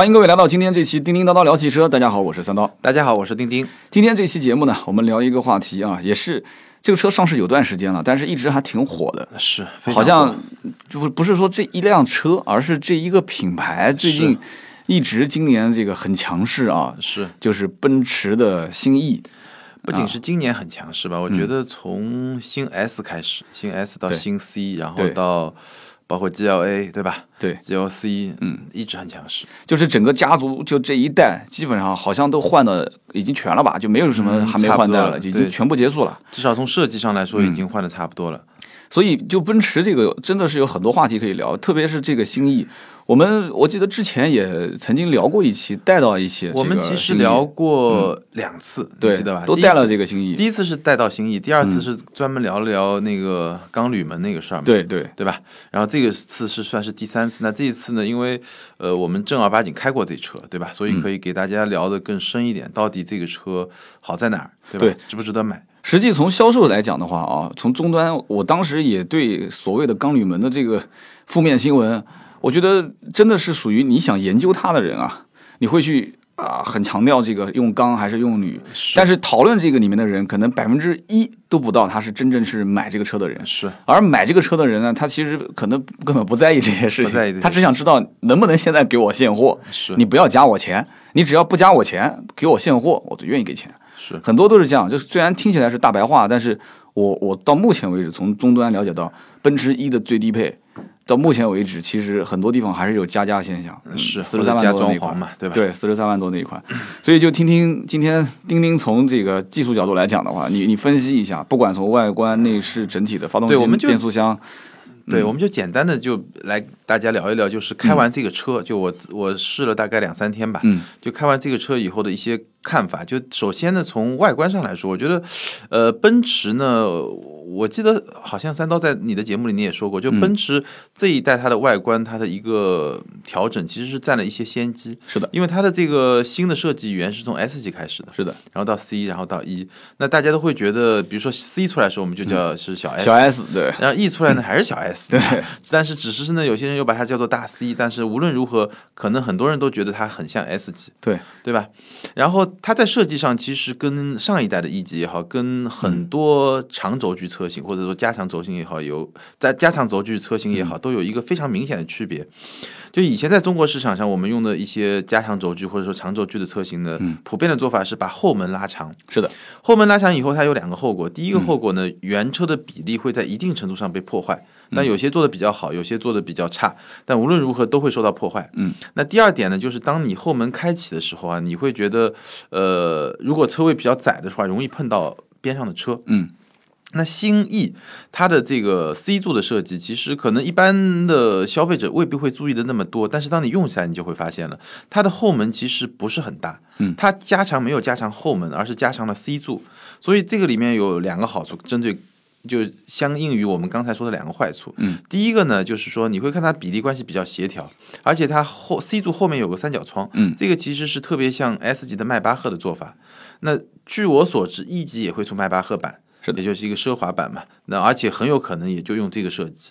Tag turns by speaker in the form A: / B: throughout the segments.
A: 欢迎各位来到今天这期叮叮叨叨聊汽车。大家好，我是三刀。
B: 大家好，我是丁丁。
A: 今天这期节目呢，我们聊一个话题啊，也是这个车上市有段时间了，但是一直还挺火的。
B: 是，
A: 好像就不是说这一辆车，而是这一个品牌最近一直今年这个很强势啊。
B: 是，
A: 就是奔驰的新 E，
B: 不仅是今年很强势吧？我觉得从新 S 开始，新 S 到新 C，然后到。包括 GLA 对吧？
A: 对
B: ，GLC 嗯一直很强势，
A: 就是整个家族就这一代基本上好像都换的已经全了吧，就没有什么还没换代了，已经全部结束了。
B: 至少从设计上来说，已经换的差不多了。
A: 所以就奔驰这个真的是有很多话题可以聊，特别是这个新 E。我们我记得之前也曾经聊过一期，带到一些。
B: 我们其实聊过两次，
A: 对，
B: 记得吧？
A: 都带了这个新意。
B: 第一次是带到新意，第二次是专门聊了聊那个钢铝门那个事儿嘛。
A: 对对
B: 对吧？然后这个次是算是第三次。那这一次呢？因为呃，我们正儿八经开过这车，对吧？所以可以给大家聊的更深一点，到底这个车好在哪儿，对吧？值不值得买？
A: 实际从销售来讲的话啊，从终端，我当时也对所谓的钢铝门的这个负面新闻。我觉得真的是属于你想研究它的人啊，你会去啊很强调这个用钢还是用铝，但是讨论这个里面的人可能百分之一都不到，他是真正是买这个车的人。
B: 是，
A: 而买这个车的人呢，他其实可能根本不在意这些事
B: 情，
A: 他只想知道能不能现在给我现货。
B: 是，
A: 你不要加我钱，你只要不加我钱，给我现货，我都愿意给钱。
B: 是，
A: 很多都是这样，就是虽然听起来是大白话，但是我我到目前为止从终端了解到，奔驰一的最低配。到目前为止，其实很多地方还是有加价现象，
B: 是
A: 四十三万多那一款
B: 嘛，对吧？
A: 对，四十三万多那一款，所以就听听今天钉钉从这个技术角度来讲的话，你你分析一下，不管从外观、内饰、整体的发动机、变速箱，
B: 对，我们就简单的就来大家聊一聊，就是开完这个车，就我我试了大概两三天吧，
A: 嗯，
B: 就开完这个车以后的一些。看法就首先呢，从外观上来说，我觉得，呃，奔驰呢，我记得好像三刀在你的节目里你也说过，就奔驰这一代它的外观它的一个调整其实是占了一些先机。
A: 是的，
B: 因为它的这个新的设计语言是从 S 级开始的，
A: 是的，
B: 然后到 C，然后到 E，那大家都会觉得，比如说 C 出来的时候，我们就叫是小 S，
A: 小 S 对，
B: 然后 E 出来呢 还是小 S，
A: 对，
B: 但是只是呢，有些人又把它叫做大 C，但是无论如何，可能很多人都觉得它很像 S 级，
A: 对，
B: 对吧？然后它在设计上。其实跟上一代的 E 级也好，跟很多长轴距车型或者说加长轴型也好，有在加长轴距车型也好，都有一个非常明显的区别。就以前在中国市场上，我们用的一些加长轴距或者说长轴距的车型呢，普遍的做法是把后门拉长。
A: 是的，
B: 后门拉长以后，它有两个后果。第一个后果呢，原车的比例会在一定程度上被破坏。但有些做的比较好，有些做的比较差，但无论如何都会受到破坏。
A: 嗯，
B: 那第二点呢，就是当你后门开启的时候啊，你会觉得，呃，如果车位比较窄的话，容易碰到边上的车。
A: 嗯，
B: 那新 E 它的这个 C 柱的设计，其实可能一般的消费者未必会注意的那么多，但是当你用起来，你就会发现了，它的后门其实不是很大。
A: 嗯，
B: 它加长没有加长后门，而是加长了 C 柱，所以这个里面有两个好处，针对。就相应于我们刚才说的两个坏处，
A: 嗯，
B: 第一个呢，就是说你会看它比例关系比较协调，而且它后 C 柱后面有个三角窗，
A: 嗯，
B: 这个其实是特别像 S 级的迈巴赫的做法。那据我所知，E 级也会出迈巴赫版，
A: 是
B: 也就是一个奢华版嘛。那而且很有可能也就用这个设计。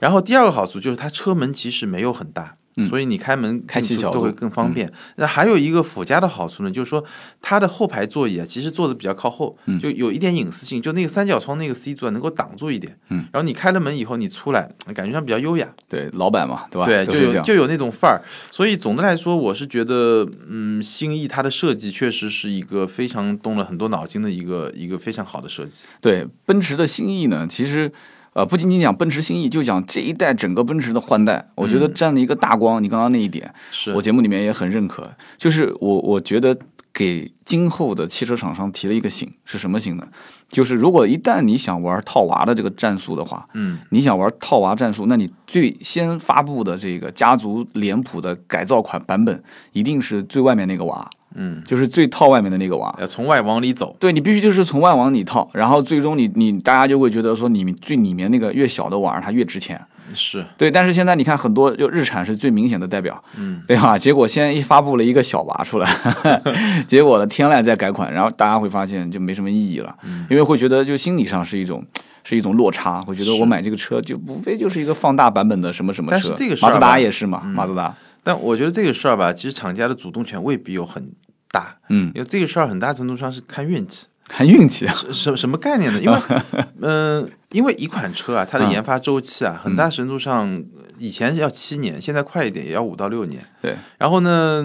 B: 然后第二个好处就是它车门其实没有很大。所以你开门
A: 开启
B: 都会更方便。那还有一个附加的好处呢，就是说它的后排座椅啊，其实坐的比较靠后，就有一点隐私性。就那个三角窗那个 C 座能够挡住一点。
A: 嗯。
B: 然后你开了门以后，你出来感觉上比较优雅。
A: 对，老板嘛，对吧？
B: 对，就有就有那种范儿。所以总的来说，我是觉得，嗯，新意它的设计确实是一个非常动了很多脑筋的一个一个非常好的设计。
A: 对，奔驰的新意呢，其实。呃，不仅仅讲奔驰新 E，就讲这一代整个奔驰的换代，我觉得占了一个大光。你刚刚那一点，
B: 是
A: 我节目里面也很认可。就是我我觉得给今后的汽车厂商提了一个醒，是什么醒呢？就是如果一旦你想玩套娃的这个战术的话，
B: 嗯，
A: 你想玩套娃战术，那你最先发布的这个家族脸谱的改造款版本，一定是最外面那个娃。
B: 嗯，
A: 就是最套外面的那个娃，
B: 要从外往里走。
A: 对你必须就是从外往里套，然后最终你你大家就会觉得说你最里面那个越小的娃它越值钱。
B: 是
A: 对，但是现在你看很多就日产是最明显的代表，
B: 嗯，
A: 对吧？结果先一发布了一个小娃出来，结果呢天籁再改款，然后大家会发现就没什么意义了，因为会觉得就心理上是一种是一种落差，会觉得我买这个车就无非就是一个放大版本的什么什么车。
B: 但是这个
A: 马自达也是嘛，马自达。
B: 但我觉得这个事儿吧，其实厂家的主动权未必有很大，
A: 嗯，
B: 因为这个事儿很大程度上是看运气。
A: 看运气啊，
B: 什什么概念呢？因为，嗯、因为一款车啊，它的
A: 嗯
B: 研发周期啊，很大程度上以前要七年，现在快一点也要五到六年。
A: 对，
B: 然后呢，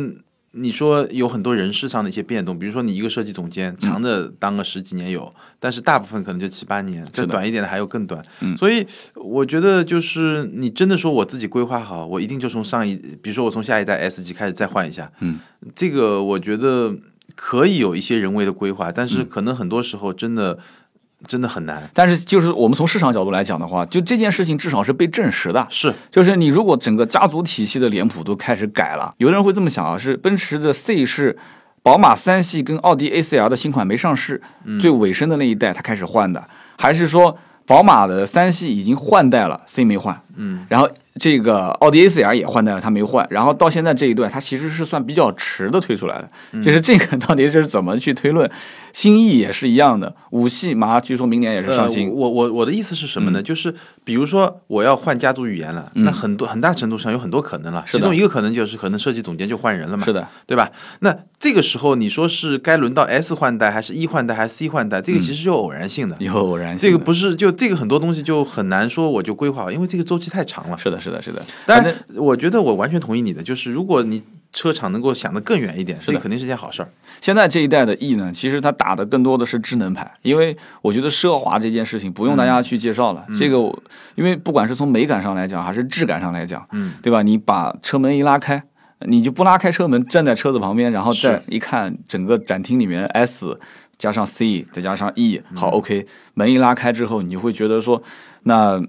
B: 你说有很多人事上的一些变动，比如说你一个设计总监，长的当个十几年有，但是大部分可能就七八年，再短一点的还有更短。
A: 嗯。
B: 所以我觉得就是你真的说我自己规划好，我一定就从上一，比如说我从下一代 S 级开始再换一下，
A: 嗯，
B: 这个我觉得可以有一些人为的规划，但是可能很多时候真的。真的很难，
A: 但是就是我们从市场角度来讲的话，就这件事情至少是被证实的。
B: 是。
A: 就是你如果整个家族体系的脸谱都开始改了，有的人会这么想啊，是奔驰的 C 是宝马三系跟奥迪 A4L 的新款没上市，最尾声的那一代它开始换的，还是说宝马的三系已经换代了，C 没换，
B: 嗯，
A: 然后这个奥迪 A4L 也换代了，它没换，然后到现在这一段它其实是算比较迟的推出来的，就是这个到底是怎么去推论？新意也是一样的，五系马上据说明年也是上新
B: 呃，，我我我的意思是什么
A: 嗯
B: 呢？就是比如说我要换家族语言了，那很多很大程度上有很多可能了，其中一个可能就是可能设计总监就换人了嘛，
A: 是的，
B: 对吧？那这个时候你说是该轮到 S 换代还是 E 换代还是 C 换代，这个其实就偶然性的。
A: 有偶然性，
B: 这个不是就这个很多东西就很难说我就规划好，因为这个周期太长了。
A: 是的，是的，是的。但
B: 是，我觉得我完全同意你的，就是如果你车厂能够想得更远一点，这肯定是件好事儿。
A: 现在这一代的 E 呢，其实它打的更多的是智能牌，因为我觉得奢华这件事情不用大家去介绍了。这个我，因为不管是从美感上来讲，还是质感上来讲，
B: 嗯，
A: 对吧？你把车门一拉开，你就不拉开车门，站在车子旁边，然后再一看整个展厅里面 S 加上 C 再加上 E，好 OK，门一拉开之后，你就会觉得说，那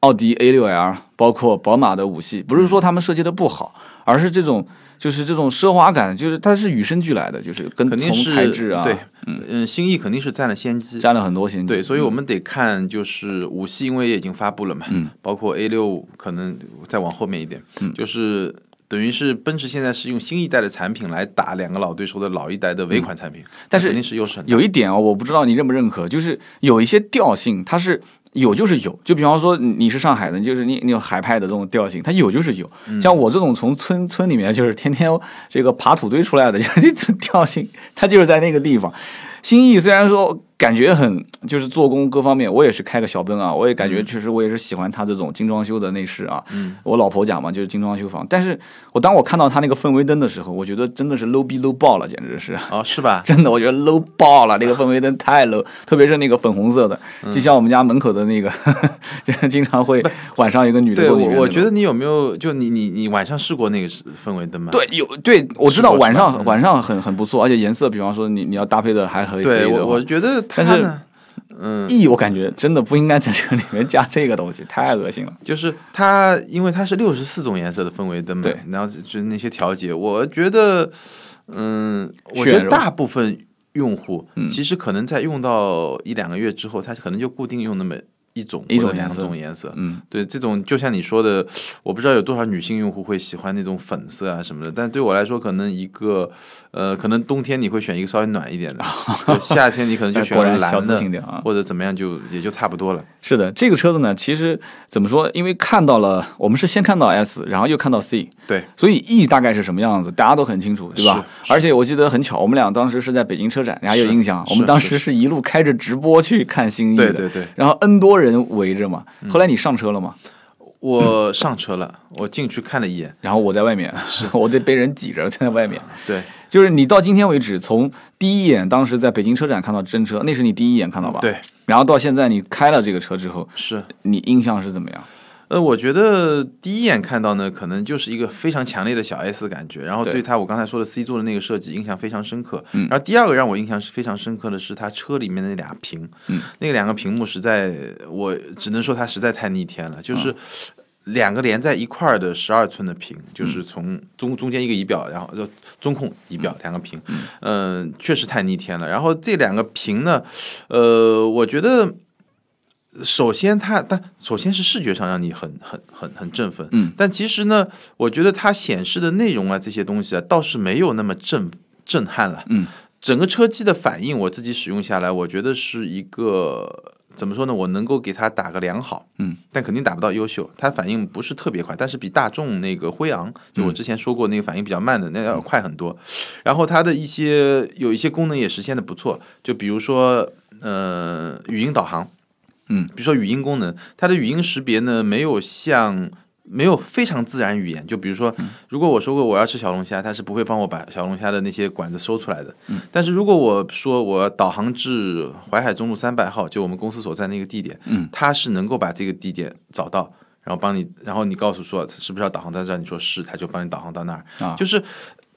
A: 奥迪 A6L 包括宝马的五系，不是说他们设计的不好，而是这种。就是这种奢华感，就是它是与生俱来的，就是跟从
B: 肯定是
A: 材质啊，
B: 对，嗯，新意肯定是占了先机。
A: 占了很多先机。
B: 对，所以我们得看，就是五系，因为也已经发布了嘛，
A: 嗯，
B: 包括 A 六可能再往后面一点，
A: 嗯
B: 就是等于是奔驰现在是用新一代的产品来打两个老对手的老一代的尾款产品，
A: 但是
B: 肯定是优势很。
A: 有一点哦，我不知道你认不认可，就是有一些调性它是有就是有，就比方说你你是上海的，就是你你有海派的这种调性，它有就是有。
B: 嗯
A: 像我这种从村村里面就是天天这个爬土堆出来的，就 是这种调性，它就是在那个地方。新意虽然说感觉很就是做工各方面，我也是开个小奔啊，我也感觉确实我也是喜欢它这种精装修的内饰啊。
B: 嗯，
A: 我老婆讲嘛，就是精装修房。但是我当我看到它那个氛围灯的时候，我觉得真的是 low 逼 low 爆了，简直是。
B: 哦，是吧？
A: 真的，我觉得 low 爆了，那个氛围灯太 low，特别是那个粉红色的，
B: 嗯
A: 就像我们家门口的那个，就是经常会晚上有个女的
B: 对，我我觉得你有没有就你你你晚上试过那个氛围灯吗？
A: 对有对，我知道晚上晚上很很不错，而且颜色，比方说你你要搭配的还可以，
B: 对，我我觉得它
A: 但是
B: 呢，嗯
A: ，E 我感觉真的不应该在这里面加这个东西，太恶心了。
B: 就是它，因为它是六十四种颜色的氛围灯嘛，
A: 对
B: 然后就是那些调节，我觉得，嗯，我觉得大部分用户
A: 嗯。
B: 其实可能在用到一两个月之后，他可能就固定用那么一种
A: 一种颜色
B: 种颜色。
A: 嗯，
B: 对，这种就像你说的，我不知道有多少女性用户会喜欢那种粉色啊什么的，但对我来说，可能一个，呃，可能冬天你会选一个稍微暖一点的，对夏天你可能就 选个蓝的。或者怎么样就，也就差不多了。
A: 是的，这个车子呢，其实怎么说？因为看到了，我们是先看到 S，然后又看到 C，
B: 对，
A: 所以 E 大概是什么样子，大家都很清楚，对吧？而且我记得很巧，我们俩当时是在北京车展，你还有印象？
B: 是
A: 我们当时是一路开着直播去看新 E 的，
B: 对对对。
A: 然后 N 多人围着嘛。后来你上车了吗？
B: 我上车了，我进去看了一眼，
A: 然后我在外面，我得被人挤着站在外面。
B: 对，
A: 就是你到今天为止，从第一眼当时在北京车展看到真车，那是你第一眼看到吧？。
B: 对，
A: 然后到现在你开了这个车之后，
B: 是。
A: 你印象是怎么样？
B: 呃，我觉得第一眼看到呢，可能就是一个非常强烈的小 S 的感觉，然后
A: 对
B: 对它我刚才说的 C 座的那个设计印象非常深刻。
A: 嗯
B: 然后第二个让我印象是非常深刻的是它车里面的那俩屏，
A: 嗯，
B: 那两个屏幕实在，我只能说它实在太逆天了，就是。
A: 嗯
B: 两个连在一块儿的十二寸的屏，就是从中中间一个仪表，然后就中控仪表两个屏，嗯、确实太逆天了。然后这两个屏呢，呃，我觉得首先它，但首先是视觉上让你很很很很振奋，
A: 嗯，
B: 但其实呢，我觉得它显示的内容啊这些东西啊，倒是没有那么震震撼了，
A: 嗯，
B: 整个车机的反应我自己使用下来，我觉得是一个怎么说呢？我能够给它打个良好，
A: 嗯，
B: 但肯定打不到优秀。它反应不是特别快，但是比大众那个辉昂，就我之前说过那个反应比较慢的，那要快很多。然后它的一些有一些功能也实现的不错，就比如说呃语音导航，
A: 嗯，
B: 比如说语音功能，它的语音识别呢没有像。没有非常自然语言，就比如说，如果我说过我要吃小龙虾，它是不会帮我把小龙虾的那些管子搜出来的。
A: 嗯
B: 但是如果我说我要导航至淮海中路三百号，就我们公司所在那个地点，
A: 嗯，
B: 它是能够把这个地点找到，然后帮你，然后你告诉说是不是要导航到这儿，你说是，它就帮你导航到那儿。
A: 啊
B: 就是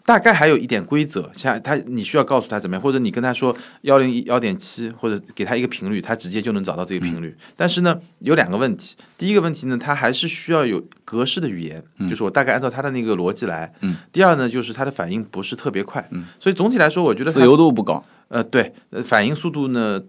B: 大概还有一点规则，像他你需要告诉他怎么样，或者你跟他说幺零一幺点七，或者给他一个频率，他直接就能找到这个频率。但是呢，有两个问题，第一个问题呢，他还是需要有格式的语言，就是我大概按照他的那个逻辑来。
A: 嗯。
B: 第二呢，就是他的反应不是特别快。嗯。所以总体来说，我觉得
A: 自由度不高。
B: 呃，对，呃，反应速度呢，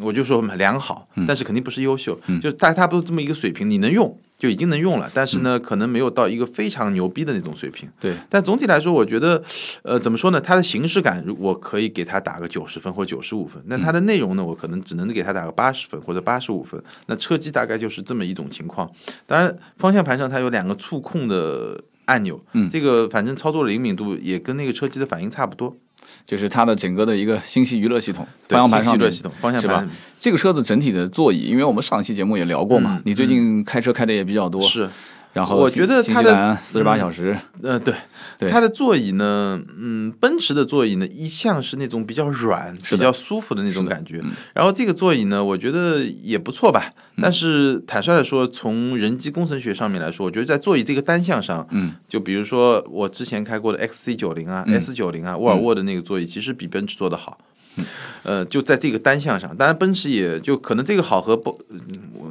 B: 我就说良好，但是肯定不是优秀，就是大差不多这么一个水平，你能用就已经能用了，但是呢，可能没有到一个非常牛逼的那种水平。
A: 对，
B: 但总体来说，我觉得，呃，怎么说呢？它的形式感，如我可以给它打个九十分或九十五分，那它的内容呢，我可能只能给它打个八十分或者八十五分。那车机大概就是这么一种情况。当然，方向盘上它有两个触控的按钮，
A: 嗯
B: 这个反正操作灵敏度也跟那个车机的反应差不多。
A: 就是它的整个的一个信息娱乐系统，方向盘上面
B: 信息娱乐系统，方向
A: 是吧？这个车子整体的座椅，因为我们上一期节目也聊过嘛，
B: 嗯
A: 你最近开车开的也比较多，
B: 是，
A: 然后
B: 我觉得它的
A: 四十八小时，
B: 呃，对，
A: 对
B: 它的座椅呢，嗯，奔驰的座椅呢，一向是那种比较软、比较舒服的那种感觉。
A: 嗯
B: 然后这个座椅呢，我觉得也不错吧。但是坦率的说，从人机工程学上面来说，我觉得在座椅这个单项上，
A: 嗯，
B: 就比如说我之前开过的 XC 九零啊、S 九零啊，沃尔沃的那个座椅，其实比奔驰做的好。呃，就在这个单项上，当然奔驰也就可能这个好和不，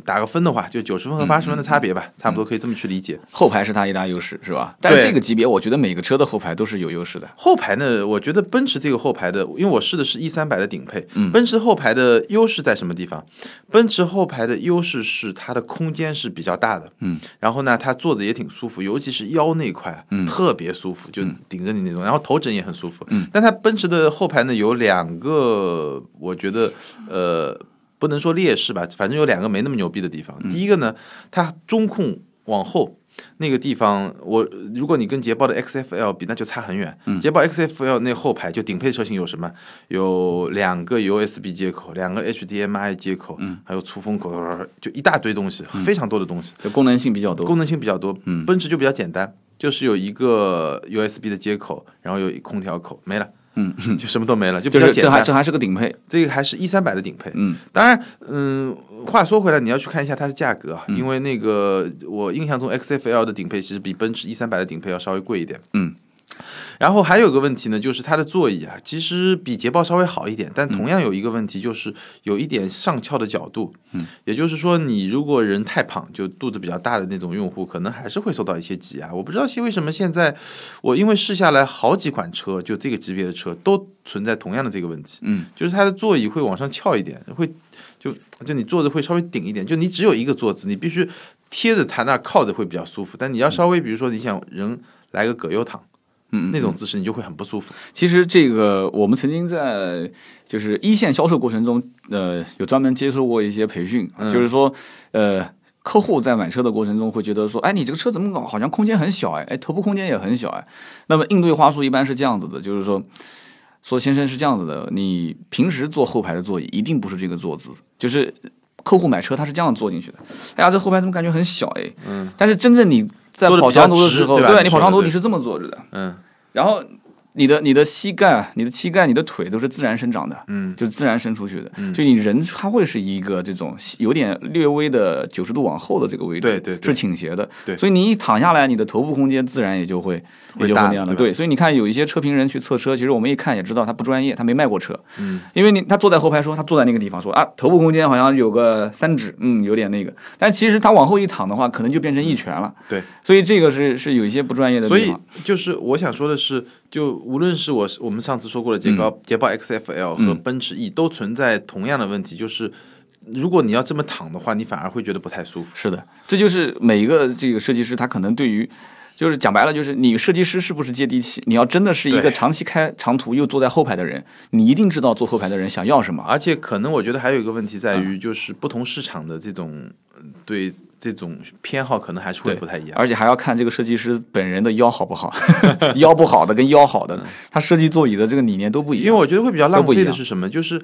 B: 打个分的话，就九十分和八十分的差别吧，差不多可以这么去理解。
A: 后排是它一大优势，是吧？但是这个级别，我觉得每个车的后排都是有优势的。
B: 后排呢，我觉得奔驰这个后排的，因为我试的是 E 三百的顶配，
A: 嗯
B: 奔驰后排的优势在什么地方？奔驰后排的优势是它的空间是比较大的，
A: 嗯，
B: 然后呢，它坐着也挺舒服，尤其是腰那块，
A: 嗯
B: 特别舒服，就顶着你那种，然后头枕也很舒服，
A: 嗯，
B: 但它奔驰的后排呢有两个，我觉得呃不能说劣势吧，反正有两个没那么牛逼的地方。
A: 嗯
B: 第一个呢，它中控往后。那个地方，我如果你跟捷豹的 XFL 比，那就差很远。
A: 嗯
B: 捷豹 XFL 那后排就顶配车型有什么？有两个 USB 接口，两个 HDMI 接口，
A: 嗯
B: 还有出风口，就一大堆东西，非常多的东西，
A: 就功能性比较多。
B: 功能性比较多。
A: 嗯
B: 奔驰就比较简单，就是有一个 USB 的接口，然后有一空调口，没了，
A: 嗯，
B: 就什么都没了，就比较简单。
A: 这还这还是个顶配。
B: 这个还是一三百的顶配，
A: 嗯
B: 当然，嗯，话说回来，你要去看一下它的价格啊，因为那个我印象中 XFL 的顶配其实比奔驰一三百的顶配要稍微贵一点。
A: 嗯，
B: 然后还有个问题呢，就是它的座椅啊，其实比捷豹稍微好一点，但同样有一个问题，就是有一点上翘的角度。
A: 嗯，
B: 也就是说，你如果人太胖，就肚子比较大的那种用户，可能还是会受到一些挤压。我不知道为什么现在我因为试下来好几款车，就这个级别的车都存在同样的这个问题。
A: 嗯，
B: 就是它的座椅会往上翘一点，会就就你坐着会稍微顶一点，就你只有一个坐姿，你必须贴着它那靠着会比较舒服，但你要稍微比如说你想人来个葛优躺
A: 嗯，
B: 那种姿势，你就会很不舒服。
A: 其实这个我们曾经在就是一线销售过程中，呃，有专门接受过一些培训，
B: 嗯。
A: 就是说，呃，客户在买车的过程中会觉得说，哎，你这个车怎么搞，好像空间很小，哎，哎，头部空间也很小，哎。那么应对话术一般是这样子的，就是说，说先生是这样子的，你平时坐后排的座椅一定不是这个坐姿，就是客户买车他是这样坐进去的，哎呀，这后排怎么感觉很小，哎，
B: 嗯。
A: 但是真正你在跑长途的时候，
B: 对
A: 对你跑长途
B: 你
A: 是这么坐着的，
B: 嗯。
A: 然后你的你的膝盖、你的膝盖、你的腿都是自然生长的，
B: 嗯
A: 就是自然伸出去的。
B: 嗯
A: 就你人他会是一个这种有点略微的九十度往后的这个位置，
B: 对对对
A: 是倾斜的。
B: 对
A: 所以你一躺下来，你的头部空间自然也就会也就会那样的。
B: 对，
A: 所以你看有一些车评人去测车，其实我们一看也知道他不专业，他没卖过车。
B: 嗯，
A: 因为你他坐在后排说他坐在那个地方说啊头部空间好像有个三指，嗯，有点那个，但其实他往后一躺的话，可能就变成一拳了。
B: 对，
A: 所以这个是是有一些不专业的
B: 所以。就是我想说的是，就无论是我我们上次说过的捷豹、捷豹 XFL 和
A: 嗯
B: 奔驰 E，、都存在同样的问题，就是如果你要这么躺的话，你反而会觉得不太舒服。
A: 是的，这就是每一个这个设计师他可能对于就是讲白了，就是你设计师是不是接地气？你要真的是一个长期开长途又坐在后排的人，你一定知道坐后排的人想要什么。
B: 而且可能我觉得还有一个问题在
A: 嗯
B: 于，就是不同市场的这种呃对这种偏好可能还是会不太一样。
A: 而且还要看这个设计师本人的腰好不好，腰不好的跟腰好的，他设计座椅的这个理念都不一样。
B: 因为我觉得会比较浪费的是什么？就是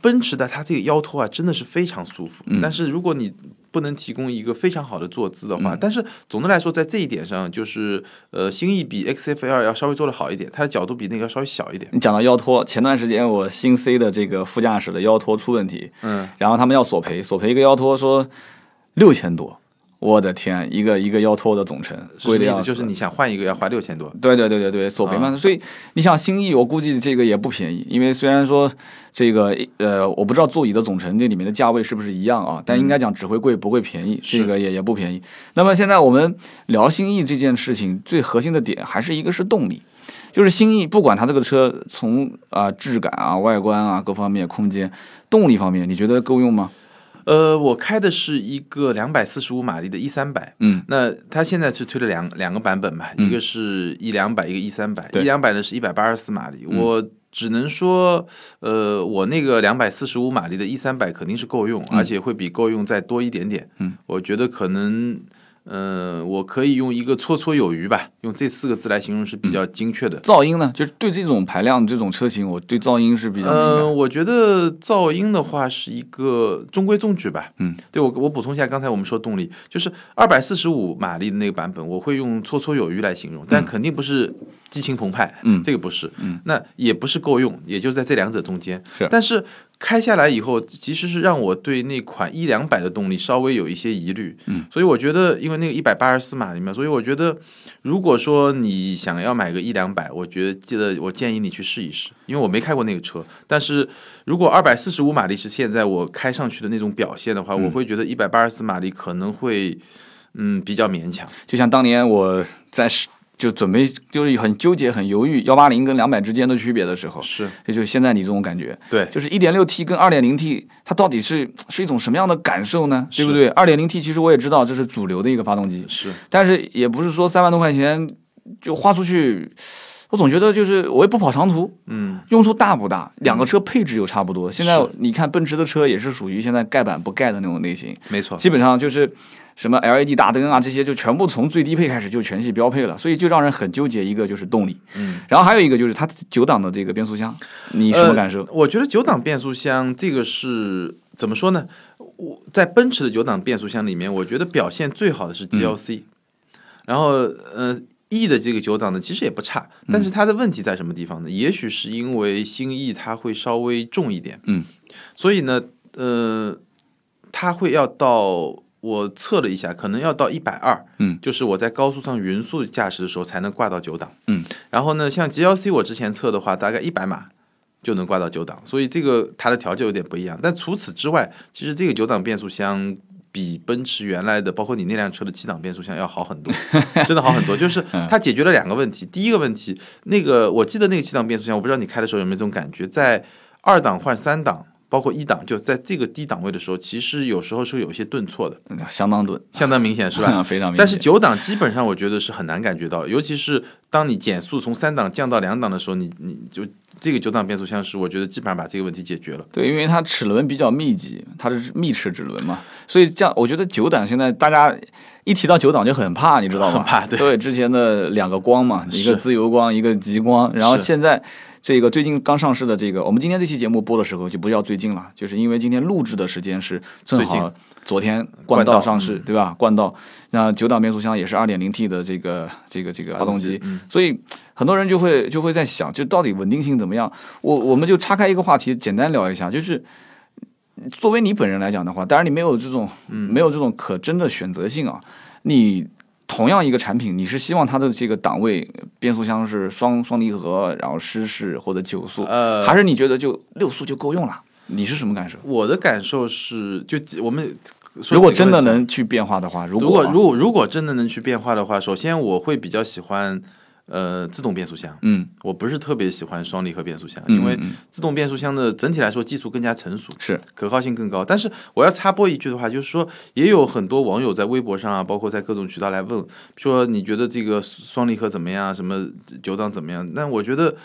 B: 奔驰的它这个腰托啊，真的是非常舒服。
A: 嗯
B: 但是如果你不能提供一个非常好的坐姿的
A: 嗯
B: 话，但是总的来说，在这一点上，就是呃，新意比 XFL 要稍微做的好一点，它的角度比那个要稍微小一点。
A: 你讲到腰托，前段时间我新 C 的这个副驾驶的腰托出问题，
B: 嗯，
A: 然后他们要索赔，索赔一个腰托说六千多，我的天，一个一个腰托的总成？贵的要死。
B: 就是你想换一个要花六千多。
A: 对对对对对，索赔嘛。
B: 啊
A: 所以你想新意，我估计这个也不便宜，因为虽然说这个呃，我不知道座椅的总成那里面的价位是不是一样啊，但应该讲只会贵不会便宜，
B: 是
A: 这个也也不便宜。那么现在我们聊新意这件事情，最核心的点还是一个是动力。就是新意，不管它这个车从啊、质感啊、外观啊各方面、空间、动力方面，你觉得够用吗？
B: 呃，我开的是一个两百四十五马力的 E 三百，
A: 嗯，
B: 那它现在是推了两两个版本嘛，一个是一两百，一个 E 三百。
A: 对
B: E 两百呢是一百八十四马力，我只能说，呃，我那个两百四十五马力的 E 三百肯定是够用，而且会比够用再多一点点。
A: 嗯，
B: 我觉得可能。嗯，我可以用一个绰绰有余吧，用这四个字来形容是比较精确的。
A: 噪音呢？就是对这种排量、这种车型，我对噪音是比较敏
B: 嗯、
A: 感。
B: 我觉得噪音的话是一个中规中矩吧。
A: 嗯，
B: 对我我补充一下，刚才我们说动力，就是二百四十五马力的那个版本，我会用绰绰有余来形容，但肯定不是激情澎湃。
A: 嗯
B: 这个不是。
A: 嗯，
B: 那也不是够用，也就在这两者中间。
A: 是
B: 但是开下来以后，其实是让我对那款一两百的动力稍微有一些疑虑。
A: 嗯，
B: 所以我觉得，因为那个一百八十四马力嘛，所以我觉得，如果说你想要买个一两百，我觉得记得我建议你去试一试，因为我没开过那个车。但是如果二百四十五马力是现在我开上去的那种表现的话，我会觉得一百八十四马力可能会。嗯，比较勉强。
A: 就像当年我在试就准备就是很纠结、很犹豫幺八零跟两百之间的区别的时候，
B: 是。
A: 也就是现在你这种感觉，
B: 对，
A: 就是一点六 T 跟二点零 T，它到底是是一种什么样的感受呢？对不对？二点零 T 其实我也知道这是主流的一个发动机，
B: 是。
A: 但是也不是说三万多块钱就花出去，我总觉得就是我也不跑长途，
B: 嗯，
A: 用处大不大？两个车配置又差不多。现在你看奔驰的车也是属于现在盖板不盖的那种类型，
B: 没错。
A: 基本上就是什么 LED 大灯啊这些就全部从最低配开始就全系标配了，所以就让人很纠结。一个就是动力，
B: 嗯，
A: 然后还有一个就是它九档的这个变速箱，你什么感受？
B: 呃？我觉得九档变速箱这个是怎么说呢？我在奔驰的九档变速箱里面，我觉得表现最好的是 GLC，、然后呃。E 的这个九档呢，其实也不差，但是它的问题在什么地方呢？也许是因为新 E 它会稍微重一点，
A: 嗯，
B: 所以呢，呃，它会要到我测了一下，可能要到一百二，
A: 嗯，
B: 就是我在高速上匀速驾驶的时候才能挂到九档，
A: 嗯，
B: 然后呢，像 GLC 我之前测的话，大概一百码就能挂到九档，所以这个它的调教有点不一样。但除此之外，其实这个九档变速箱比奔驰原来的，包括你那辆车的七档变速箱要好很多，真的好很多。就是它解决了两个问题，第一个问题，那个我记得那个七档变速箱，我不知道你开的时候有没有这种感觉，在二档换三档。包括一档，就在这个低档位的时候，其实有时候是有一些顿挫的，
A: 嗯相当顿，
B: 相当明显，是吧？
A: 非常明显。
B: 但是九档基本上我觉得是很难感觉到，尤其是当你减速从三档降到两档的时候，你你就这个九档变速箱是我觉得基本上把这个问题解决了。
A: 对，因为它齿轮比较密集，它是密齿齿轮嘛，所以这样我觉得九档现在大家一提到九档就很怕，你知道吗？
B: 很怕对
A: 之前的两个光嘛，一个自由光，一个极光，然后现在。这个最近刚上市的这个，我们今天这期节目播的时候就不叫最近了，就是因为今天录制的时间是正
B: 最近
A: 好昨天
B: 冠道
A: 上市，
B: 嗯
A: 对吧？冠道那九档变速箱也是二点零 T 的这个这个这个发动机，
B: 嗯
A: 所以很多人就会就会在想，就到底稳定性怎么样？我我们就岔开一个话题，简单聊一下，就是作为你本人来讲的话，当然你没有这种、没有这种可真的选择性啊，你。同样一个产品，你是希望它的这个档位变速箱是双双离合，然后湿式或者九速，
B: 呃，
A: 还是你觉得就六速就够用了？你是什么感受？
B: 我的感受是，就我们
A: 如果真的能去变化的话，如果
B: 如果如果真的能去变化的话，首先我会比较喜欢呃自动变速箱。
A: 嗯，
B: 我不是特别喜欢双离合变速箱，
A: 嗯
B: 因为自动变速箱的整体来说技术更加成熟，
A: 是
B: 可靠性更高。但是我要插播一句的话，就是说，也有很多网友在微博上啊，包括在各种渠道来问，说你觉得这个双离合怎么样？什么九档怎么样？那我觉得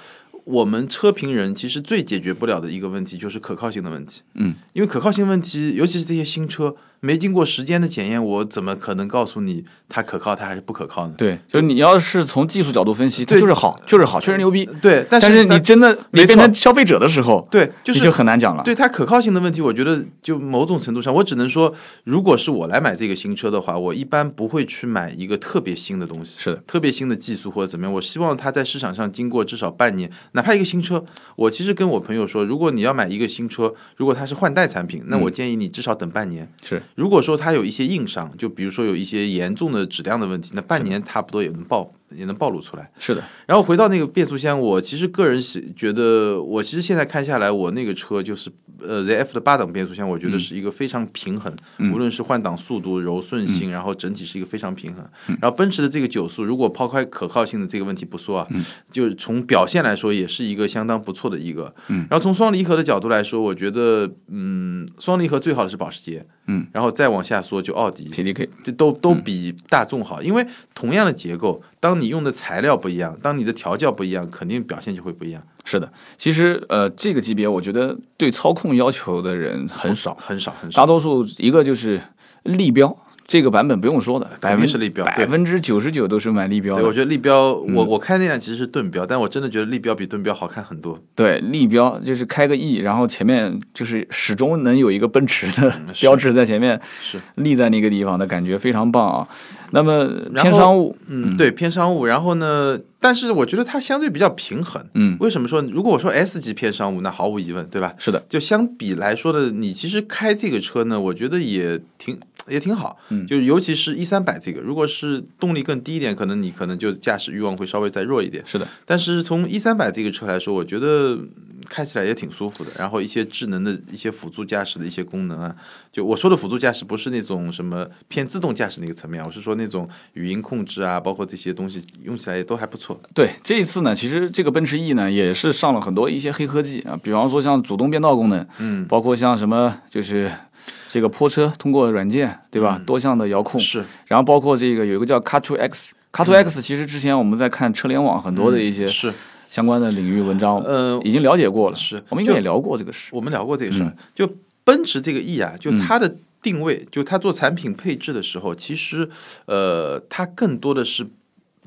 B: 我们车评人其实最解决不了的一个问题就是可靠性的问题。
A: 嗯，
B: 因为可靠性问题，尤其是这些新车没经过时间的检验，我怎么可能告诉你它可靠，它还是不可靠呢？
A: 对，就是你要是从技术角度分析，它
B: 对
A: 就是好，就是好，确实牛逼。
B: 对，但
A: 但
B: 是
A: 你真的你
B: 没
A: 变成消费者的时候，
B: 对，就是
A: 你就很难讲了。
B: 对它可靠性的问题，我觉得就某种程度上，我只能说，如果是我来买这个新车的话，我一般不会去买一个特别新的东西，
A: 是的，
B: 特别新的技术或者怎么样。我希望它在市场上经过至少半年，哪怕一个新车，我其实跟我朋友说，如果你要买一个新车，如果它是换代产品，那我建议你至少等半年。
A: 是
B: 如果说它有一些硬伤，就比如说有一些严重的质量的问题，那半年差不多也能报。也能暴露出来。
A: 是的，
B: 然后回到那个变速箱，我其实个人是觉得，我其实现在看下来，我那个车就是呃 ZF 的八档变速箱，我觉得是一个非常平衡，无论是换挡速度、柔顺性，然后整体是一个非常平衡。然后奔驰的这个九速，如果抛开可靠性的这个问题不说啊，就是从表现来说，也是一个相当不错的一个。然后从双离合的角度来说，我觉得嗯，双离合最好的是保时捷，
A: 嗯，
B: 然后再往下说就奥迪
A: ，PDK
B: 这都都比大众好，因为同样的结构，当你用的材料不一样，当你的调教不一样，肯定表现就会不一样，
A: 是的。其实呃，这个级别我觉得对操控要求的人很少，
B: 很少很少。
A: 大多数一个就是立标。这个版本不用说的，百
B: 肯
A: 分
B: 定是立标
A: 百分之九十九都是买立标
B: 对，我。觉得立标，我我开那辆其实是盾标，但我真的觉得立标比盾标好看很多。
A: 对，立标就是开个 E，然后前面就是始终能有一个奔驰的标志在前面
B: 是，
A: 立在那个地方的感觉非常棒啊。那么偏商务，
B: 嗯，对，偏商务。然后呢，但是我觉得它相对比较平衡。
A: 嗯，
B: 为什么说？如果我说 S 级偏商务，那毫无疑问，对吧？
A: 是的，
B: 就相比来说的，你其实开这个车呢，我觉得也挺也挺好。
A: 嗯
B: 就是尤其是一三百这个，如果是动力更低一点，可能你可能就驾驶欲望会稍微再弱一点。
A: 是的，
B: 但是从一三百这个车来说，我觉得嗯开起来也挺舒服的。然后一些智能的一些辅助驾驶的一些功能啊，就我说的辅助驾驶不是那种什么偏自动驾驶那个层面，我是说那种语音控制啊，包括这些东西用起来也都还不错。
A: 对，这一次呢，其实这个奔驰 E 呢也是上了很多一些黑科技啊，比方说像主动变道功能，
B: 嗯，
A: 包括像什么就是这个泊车通过软件，对吧？多项的遥控，
B: 嗯是。
A: 然后包括这个有一个叫 Car to X。Car to X 其实之前我们在看车联网很多的一些
B: 是，
A: 相关的领域文章，
B: 呃，
A: 已经了解过了。
B: 是。
A: 我们应该也聊过这个事。
B: 我们聊过这个事儿，
A: 嗯。
B: 就奔驰这个 E 啊，就它的定位，就它做产品配置的时候，其实呃，它更多的是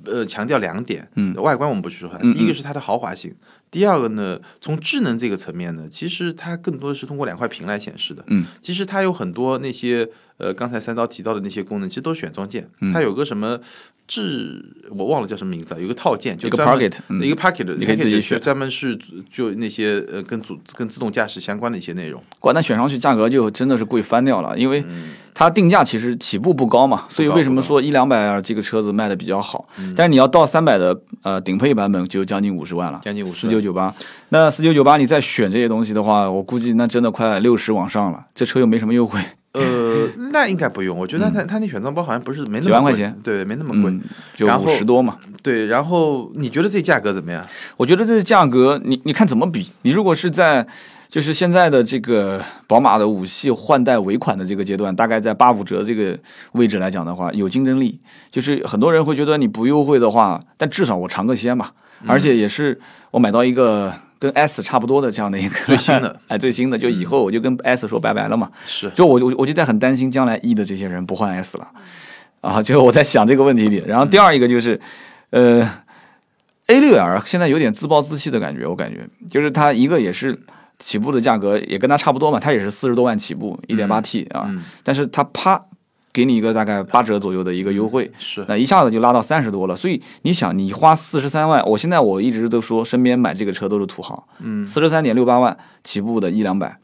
B: 呃强调两点，
A: 嗯。
B: 外观我们不去说第一个是它的豪华性，第二个呢，从智能这个层面呢，其实它更多的是通过两块屏来显示的，
A: 嗯，
B: 其实它有很多那些呃刚才三刀提到的那些功能，其实都是选装件，
A: 嗯。
B: 它有个什么智我忘了叫什么名字啊，有个套件，就
A: 一个 Pocket，嗯。
B: 一个 Pocket，
A: 你可以自己选。
B: 专门是就那些呃跟主跟自动驾驶相关的一些内容。
A: 管它选上去价格就真的是贵翻掉了，因为它定价其实起步不高嘛，所以为什么说一两百这个车子卖的比较好？但是你要到三百的呃顶配版本就将近五十万了，
B: 将近50
A: 四九九八。那四九九八你再选这些东西的话，我估计那真的快六十往上了，这车又没什么优惠，
B: 呃，那应该不用，我觉得他他那选装包好像不是没那么
A: 几万块钱，
B: 对，没那么贵。
A: 嗯，就五十多嘛。
B: 对，然后你觉得这价格怎么样？
A: 我觉得这价格，你你看怎么比？你如果是在就是现在的这个宝马的五系换代尾款的这个阶段，大概在八五折这个位置来讲的话，有竞争力。就是很多人会觉得你不优惠的话，但至少我尝个鲜吧，而且也是我买到一个跟 S 差不多的这样的一个
B: 最新的，
A: 哎，最新的，就以后我就跟 S 说拜拜了嘛。
B: 是。
A: 就我我我就在很担心将来 E 的这些人不换 S 了，啊，就我在想这个问题里。然后第二一个就是，呃，A 六 L 现在有点自暴自弃的感觉，我感觉。就是它一个也是起步的价格也跟它差不多嘛，它也是四十多万起步，一点八 T 啊，
B: 嗯
A: 但是它啪给你一个大概八折左右的一个优惠，
B: 是
A: 那一下子就拉到三十多了。所以你想，你花四十三万，我现在我一直都说身边买这个车都是土豪，
B: 嗯，
A: 四十三点六八万起步的一两百，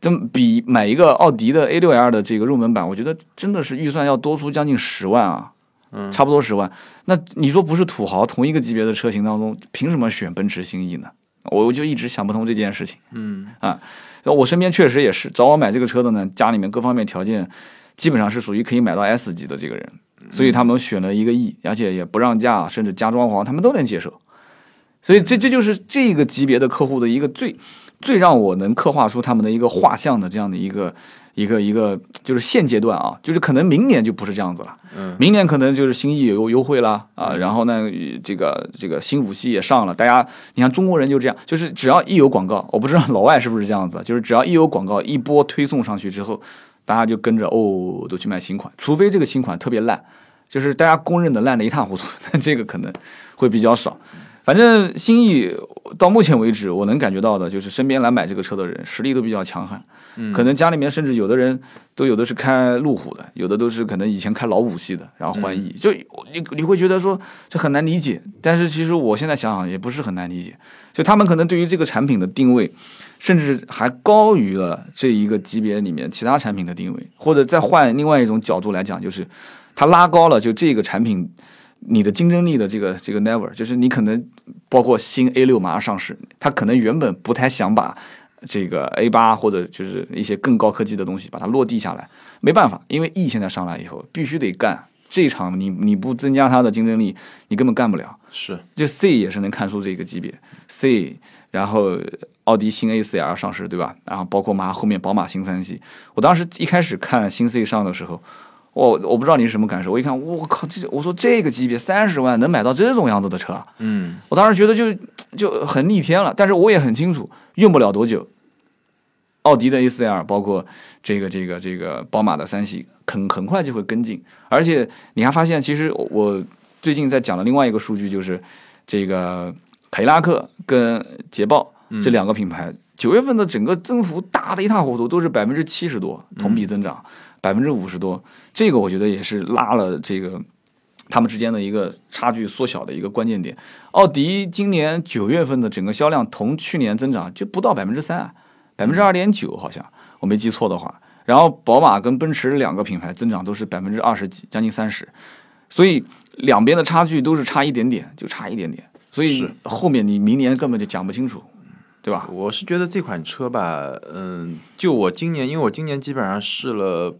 A: 这比买一个奥迪的 A 六 L 的这个入门版，我觉得真的是预算要多出将近十万啊，
B: 嗯
A: 差不多十万。那你说不是土豪，同一个级别的车型当中，凭什么选奔驰新 E 呢？我就一直想不通这件事情。
B: 嗯
A: 啊，然后我身边确实也是找我买这个车的呢，家里面各方面条件基本上是属于可以买到 S 级的这个人所以他们选了一个 E，而且也不让价，甚至加装潢，他们都能接受。所以这这就是这个级别的客户的一个最最让我能刻画出他们的一个画像的这样的一个一个一个，就是现阶段啊，就是可能明年就不是这样子了。
B: 嗯，
A: 明年可能就是新意有优惠啦啊，然后呢，这个这个新五系也上了，大家你看中国人就这样，就是只要一有广告，我不知道老外是不是这样子，就是只要一有广告一波推送上去之后，大家就跟着哦都去买新款，除非这个新款特别烂，就是大家公认的烂的一塌糊涂，那这个可能会比较少。反正新意到目前为止，我能感觉到的就是身边来买这个车的人实力都比较强悍，可能家里面甚至有的人都有的是开路虎的，有的都是可能以前开老五系的，然后换 E，、就你你会觉得说这很难理解，但是其实我现在想想也不是很难理解，就他们可能对于这个产品的定位，甚至还高于了这一个级别里面其他产品的定位，或者再换另外一种角度来讲，就是它拉高了就这个产品。你的竞争力的这个这个 never，就是你可能包括新 A 六马上上市，它可能原本不太想把这个 A 八或者就是一些更高科技的东西把它落地下来，没办法，因为 E 现在上来以后必须得干这一场，你你不增加它的竞争力，你根本干不了。
B: 是
A: 就 C 也是能看出这个级别，C，然后奥迪新 A 四 L 上市，对吧？然后包括马后面宝马新三系，我当时一开始看新 C 上的时候，我我不知道你是什么感受，我一看，我靠，这我说这个级别三十万能买到这种样子的车啊，
B: 嗯，
A: 我当时觉得就就很逆天了，但是我也很清楚，用不了多久，奥迪的 A4L，包括这个这个这个宝马的三系，很很快就会跟进。而且你还发现，其实我最近在讲的另外一个数据，就是这个凯迪拉克跟捷豹这两个品牌，九月份的整个增幅大的一塌糊涂，都是百分之七十多同比增长，百分之五十多。这个我觉得也是拉了这个。他们之间的一个差距缩小的一个关键点。奥迪今年九月份的整个销量同去年增长就不到百分之三啊，百分之二点九好像我没记错的话。然后宝马跟奔驰两个品牌增长都是百分之二十几，将近三十，所以两边的差距都是差一点点，就差一点点。所以后面你明年根本就讲不清楚，对吧？
B: 我是觉得这款车吧，嗯，就我今年，因为我今年基本上试了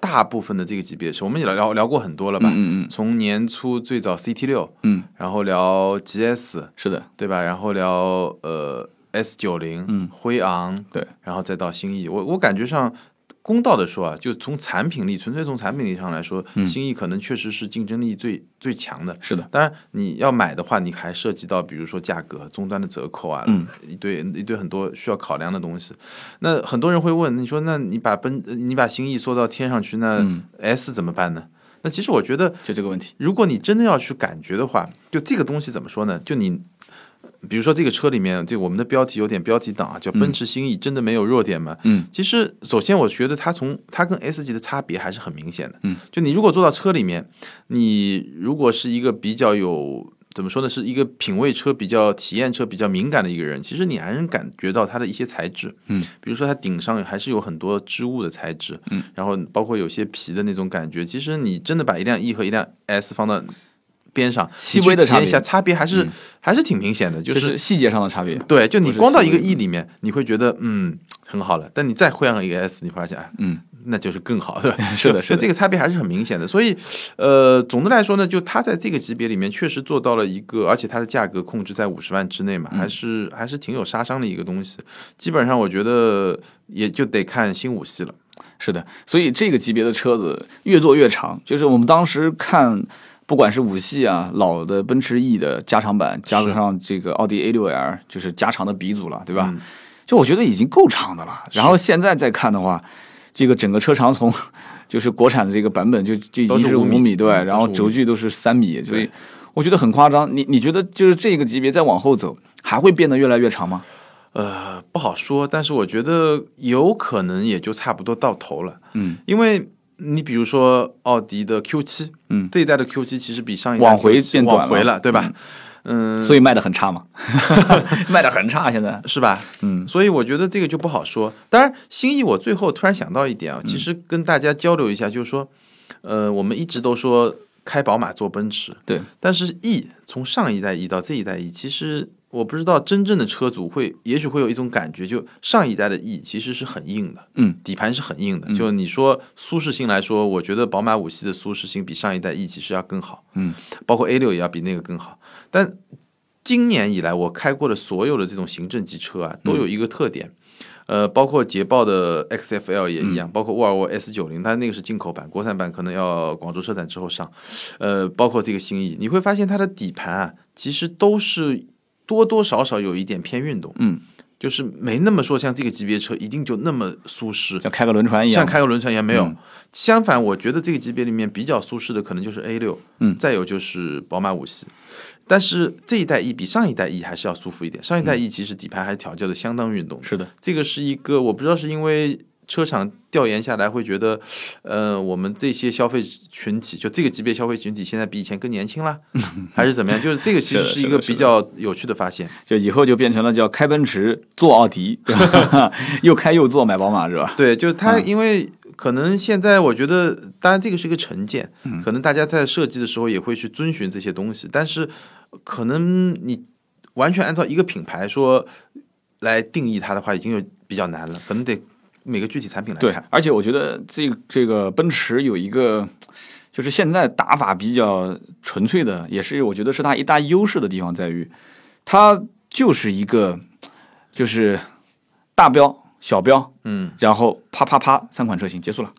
B: 大部分的这个级别是，我们也聊聊过很多了吧？
A: 嗯嗯
B: 从年初最早 CT 六，
A: 嗯，
B: 然后聊 GS，
A: 是的，
B: 对吧？然后聊呃 S 九零，
A: 嗯，
B: 辉昂，
A: 对，
B: 然后再到新意，我我感觉上。公道的说啊，就从产品力，纯粹从产品力上来说，
A: 嗯
B: 新意可能确实是竞争力最最强的。
A: 是的，
B: 当然，你要买的话，你还涉及到比如说价格、终端的折扣啊，
A: 嗯
B: 一堆一堆很多需要考量的东西。那很多人会问，你说那你把奔你把新意说到天上去，那
A: 嗯
B: S 怎么办呢？那其实我觉得，
A: 就这个问题。
B: 如果你真的要去感觉的话，就这个东西怎么说呢？就你。比如说这个车里面，这个我们的标题有点标题党啊，叫奔驰新意真的没有弱点吗？
A: 嗯，
B: 其实首先我觉得它从它跟 S 级的差别还是很明显的。
A: 嗯，
B: 就你如果坐到车里面，你如果是一个比较有怎么说呢，是一个品味车比较、体验车比较敏感的一个人，其实你还能感觉到它的一些材质。
A: 嗯，
B: 比如说它顶上还是有很多织物的材质。
A: 嗯，
B: 然后包括有些皮的那种感觉，其实你真的把一辆 E 和一辆 S 放到边上，
A: 细微的差别
B: 你去体验一下，差别还是、还是挺明显的，就
A: 就是是细节上的差别。
B: 对，就你光到一个 E 里面，你会觉得嗯很好了，但你再换上一个 S，你发现哎，
A: 嗯，
B: 那就是更好，对吧？
A: 是的是的
B: 就这个差别还是很明显的。所以，呃，总的来说呢，就它在这个级别里面确实做到了一个，而且它的价格控制在五十万之内嘛，
A: 嗯
B: 还是还是挺有杀伤的一个东西。基本上我觉得也就得看新五系了。
A: 是的，所以这个级别的车子越做越长，就是我们当时看，不管是五系啊，老的奔驰 E 的加长版，加上这个奥迪 A 六 L，就是加长的鼻祖了，对吧？
B: 嗯
A: 就我觉得已经够长的了。然后现在再看的话，这个整个车长从就是国产的这个版本就就已经
B: 是
A: 五
B: 米
A: 米对，
B: 嗯
A: 然后
B: 都是5
A: 轴距都是三米，所以我觉得很夸张。你你觉得就是这个级别再往后走，还会变得越来越长吗？
B: 呃，不好说，但是我觉得有可能也就差不多到头了。
A: 嗯，
B: 因为你比如说奥迪的 Q 七，
A: 嗯
B: 这一代的 Q 七其实比上一代
A: 往回变短
B: 回了，对吧？嗯，
A: 所以卖的很差嘛，卖的很差，现在。
B: 是吧？
A: 嗯
B: 所以我觉得这个就不好说。当然，新意我最后突然想到一点啊，
A: 嗯
B: 其实跟大家交流一下，就是说，呃，我们一直都说开宝马坐奔驰，
A: 对，
B: 但是 E 从上一代 E 到这一代 E，其实我不知道真正的车主会，也许会有一种感觉，就上一代的 E 其实是很硬的，
A: 嗯，
B: 底盘是很硬的。就你说舒适性来说，我觉得宝马五系的舒适性比上一代 E 其实要更好，
A: 嗯，
B: 包括 A 六也要比那个更好。但今年以来我开过的所有的这种行政级车啊，都有一个特点。呃，包括捷豹的 XFL 也一样，包括沃尔沃 S 九零，它那个是进口版，国产版可能要广州车展之后上。呃，包括这个新 E，你会发现它的底盘啊，其实都是多多少少有一点偏运动，
A: 嗯，
B: 就是没那么说像这个级别车一定就那么舒适，
A: 像开个轮船一样，
B: 像开个轮船一样没有。
A: 嗯。
B: 相反，我觉得这个级别里面比较舒适的可能就是 A 六，
A: 嗯。
B: 再有就是宝马五系。但是这一代 E 比上一代 E 还是要舒服一点，上一代 E 其实底盘还调教的相当运动，
A: 是的，
B: 这个是一个我不知道是因为车厂调研下来会觉得，呃，我们这些消费群体，就这个级别消费群体现在比以前更年轻啦，还是怎么样？就是这个其实
A: 是
B: 一个比较有趣的发现。
A: 就以后就变成了叫开奔驰坐奥迪，对吧？又开又坐买宝马是吧？
B: 对，就是它，因为可能现在我觉得，当然这个是一个成见，可能大家在设计的时候也会去遵循这些东西，但是可能你完全按照一个品牌说来定义它的话，已经有比较难了，可能得每个具体产品来
A: 对
B: 看。，
A: 而且我觉得这这个奔驰有一个，就是现在打法比较纯粹的，也是我觉得是它一大优势的地方在于，它就是一个就是大标、小标，
B: 嗯，
A: 然后啪啪啪三款车型结束了。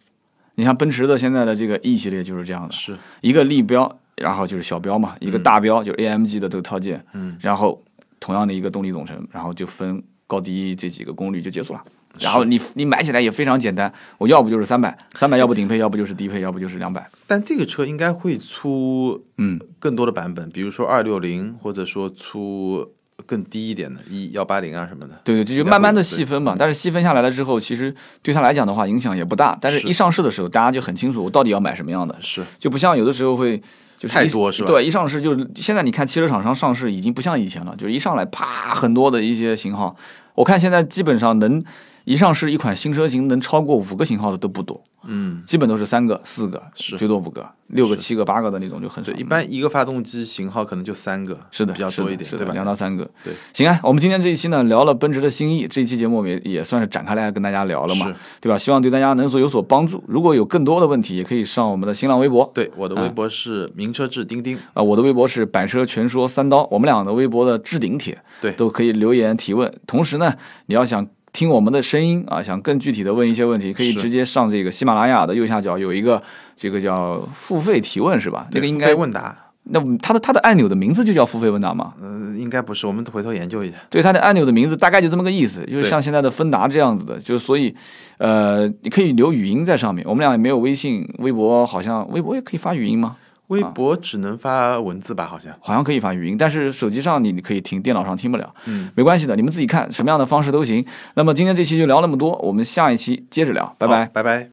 A: 你像奔驰的现在的这个 E 系列就是这样的，
B: 是，
A: 一个立标，然后就是小标嘛，一个大标就是 AMG 的这个套件，
B: 嗯，
A: 然后同样的一个动力总成，然后就分高低这几个功率就结束了。然后你你买起来也非常简单，我要不就是三百，三百要不顶配，要不就是低配，要不就是两百。
B: 但这个车应该会出
A: 嗯，
B: 更多的版本，比如说二六零，或者说出更低一点的，一幺八零啊什么的。
A: 对对，这就慢慢的细分嘛。但是细分下来了之后，其实对他来讲的话影响也不大。但是
B: 是
A: 一上市的时候，大家就很清楚我到底要买什么样的，
B: 是，
A: 就不像有的时候会。就是
B: 太多是吧
A: 对，一上市就现在你看汽车厂商上市已经不像以前了，就是一上来啪很多的一些型号，我看现在基本上能一上市一款新车型能超过五个型号的都不多，
B: 嗯，
A: 基本都是三个、四个，
B: 是
A: 最多五个、六个、七个、八个的那种就很少，。
B: 一般一个发动机型号可能就三个，
A: 是的，
B: 比较多一点，对吧？
A: 两到三个。
B: 对，
A: 行啊，我们今天这一期呢聊了奔驰的新意，这一期节目我们也也算是展开来跟大家聊了嘛，对吧？希望对大家能所有所帮助。如果有更多的问题，也可以上我们的新浪微博，
B: 对，我的微博是名车志钉钉，
A: 啊，我的微博是百车全说三刀，我们俩的微博的置顶帖，
B: 对
A: 都可以留言提问。同时呢，你要想听我们的声音啊，想更具体的问一些问题，可以直接上这个喜马拉雅的右下角有一个这个叫付费提问是吧？这个应该
B: 问答，
A: 那它的它的按钮的名字就叫付费问答吗？
B: 呃，应该不是，我们回头研究一下。
A: 对，它的按钮的名字大概就这么个意思，就是像现在的芬达这样子的，就所以，呃，你可以留语音在上面。我们俩也没有微信、微博，好像微博也可以发语音吗？
B: 微博只能发文字吧，好像。
A: 好像可以发语音，但是手机上你你可以听，电脑上听不了。
B: 嗯，
A: 没关系的，你们自己看什么样的方式都行。那么今天这期就聊那么多，我们下一期接着聊，拜拜。
B: 拜拜。